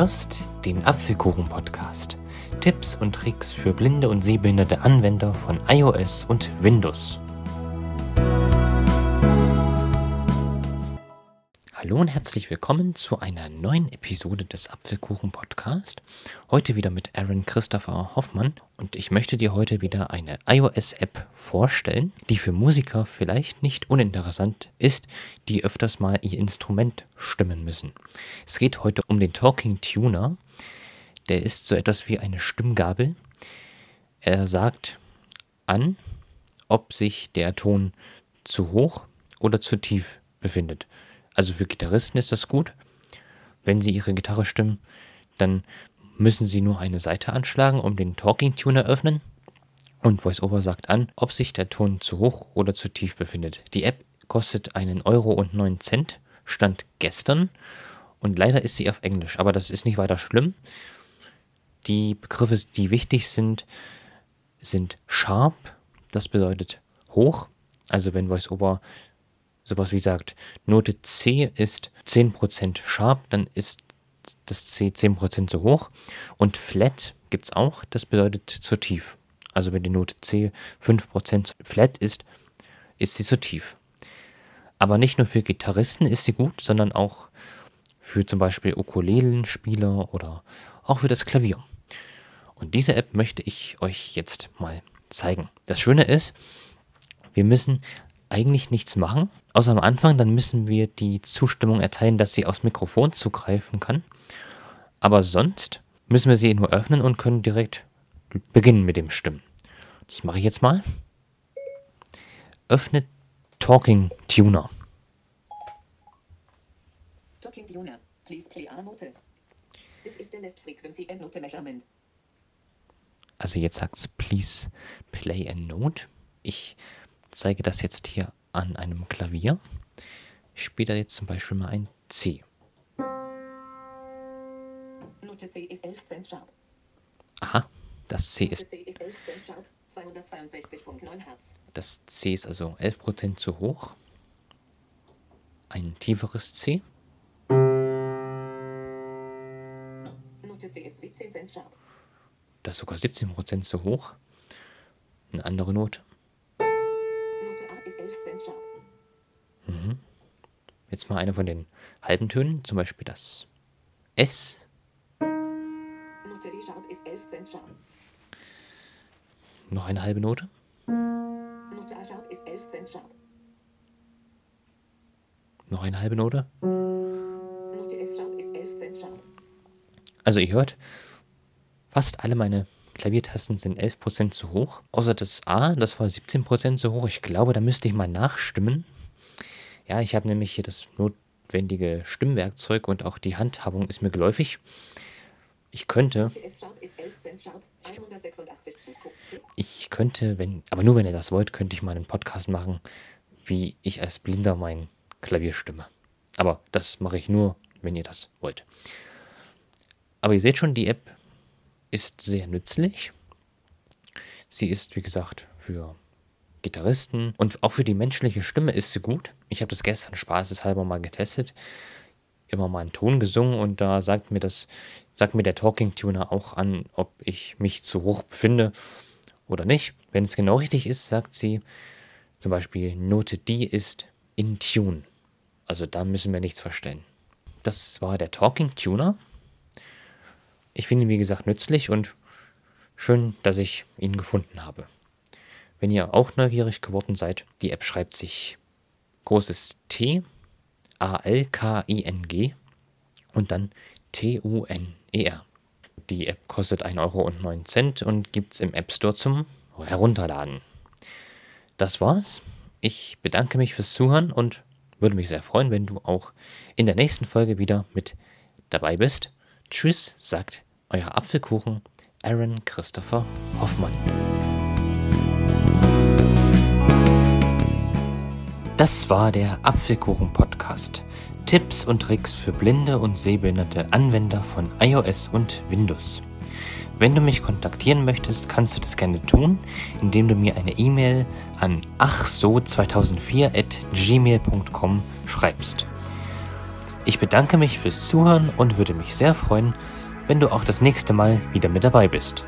hörst den Apfelkuchen-Podcast. Tipps und Tricks für blinde und sehbehinderte Anwender von iOS und Windows. Hallo und herzlich willkommen zu einer neuen Episode des Apfelkuchen Podcast. Heute wieder mit Aaron Christopher Hoffmann und ich möchte dir heute wieder eine iOS-App vorstellen, die für Musiker vielleicht nicht uninteressant ist, die öfters mal ihr Instrument stimmen müssen. Es geht heute um den Talking Tuner. Der ist so etwas wie eine Stimmgabel. Er sagt an, ob sich der Ton zu hoch oder zu tief befindet. Also für Gitarristen ist das gut. Wenn sie ihre Gitarre stimmen, dann müssen sie nur eine Seite anschlagen, um den Talking Tuner öffnen. Und VoiceOver sagt an, ob sich der Ton zu hoch oder zu tief befindet. Die App kostet einen Euro und 9 Cent, stand gestern. Und leider ist sie auf Englisch, aber das ist nicht weiter schlimm. Die Begriffe, die wichtig sind, sind sharp, das bedeutet hoch. Also wenn VoiceOver sowas wie sagt, Note C ist 10% sharp, dann ist das C 10% zu hoch. Und flat gibt es auch, das bedeutet zu tief. Also wenn die Note C 5% flat ist, ist sie zu tief. Aber nicht nur für Gitarristen ist sie gut, sondern auch für zum Beispiel Ukulelenspieler oder auch für das Klavier. Und diese App möchte ich euch jetzt mal zeigen. Das Schöne ist, wir müssen eigentlich nichts machen, außer am Anfang. Dann müssen wir die Zustimmung erteilen, dass sie aufs Mikrofon zugreifen kann. Aber sonst müssen wir sie nur öffnen und können direkt beginnen mit dem Stimmen. Das mache ich jetzt mal. Öffne Talking Tuner. Talking Tuner. Please play a note. This is the last frequency and note measurement. Also jetzt sagt es Please play a note. Ich zeige das jetzt hier an einem Klavier. Ich spiele da jetzt zum Beispiel mal ein C. Note C ist 11 Cent sharp. Aha, das C ist. C ist 11 Cent sharp, 262.9 Hertz. Das C ist also 11% zu hoch. Ein tieferes C. Note C ist 17 Cent sharp. Das ist sogar 17% zu hoch. Eine andere Note ist 11 Cent sharp. Mhm. Jetzt mal eine von den halben Tönen, zum Beispiel das S. Note D sharp ist 11 Cent sharp. Noch eine halbe Note. Note A sharp ist 11 Cent sharp. Noch eine halbe Note. Note F sharp ist 11 Cent sharp. Also ihr hört, fast alle meine Klaviertasten sind 11% zu hoch. Außer das A, das war 17% zu hoch. Ich glaube, da müsste ich mal nachstimmen. Ja, ich habe nämlich hier das notwendige Stimmwerkzeug und auch die Handhabung ist mir geläufig. Ich könnte. Ich könnte, wenn, aber nur wenn ihr das wollt, könnte ich mal einen Podcast machen, wie ich als Blinder mein Klavier stimme. Aber das mache ich nur, wenn ihr das wollt. Aber ihr seht schon, die App ist sehr nützlich. Sie ist, wie gesagt, für Gitarristen und auch für die menschliche Stimme ist sie gut. Ich habe das gestern spaßeshalber mal getestet, immer mal einen Ton gesungen und da sagt mir das, sagt mir der Talking Tuner auch an, ob ich mich zu hoch befinde oder nicht. Wenn es genau richtig ist, sagt sie zum Beispiel Note D ist in Tune. Also da müssen wir nichts verstellen. Das war der Talking Tuner. Ich finde ihn, wie gesagt, nützlich und schön, dass ich ihn gefunden habe. Wenn ihr auch neugierig geworden seid, die App schreibt sich großes T, A-L-K-I-N-G und dann T-U-N-E-R. Die App kostet 1,09 Euro und gibt es im App Store zum Herunterladen. Das war's. Ich bedanke mich fürs Zuhören und würde mich sehr freuen, wenn du auch in der nächsten Folge wieder mit dabei bist. Tschüss, sagt euer Apfelkuchen Aaron Christopher Hoffmann. Das war der Apfelkuchen-Podcast. Tipps und Tricks für blinde und sehbehinderte Anwender von iOS und Windows. Wenn du mich kontaktieren möchtest, kannst du das gerne tun, indem du mir eine E-Mail an achso2004 at gmail.com schreibst. Ich bedanke mich fürs Zuhören und würde mich sehr freuen, wenn du auch das nächste Mal wieder mit dabei bist.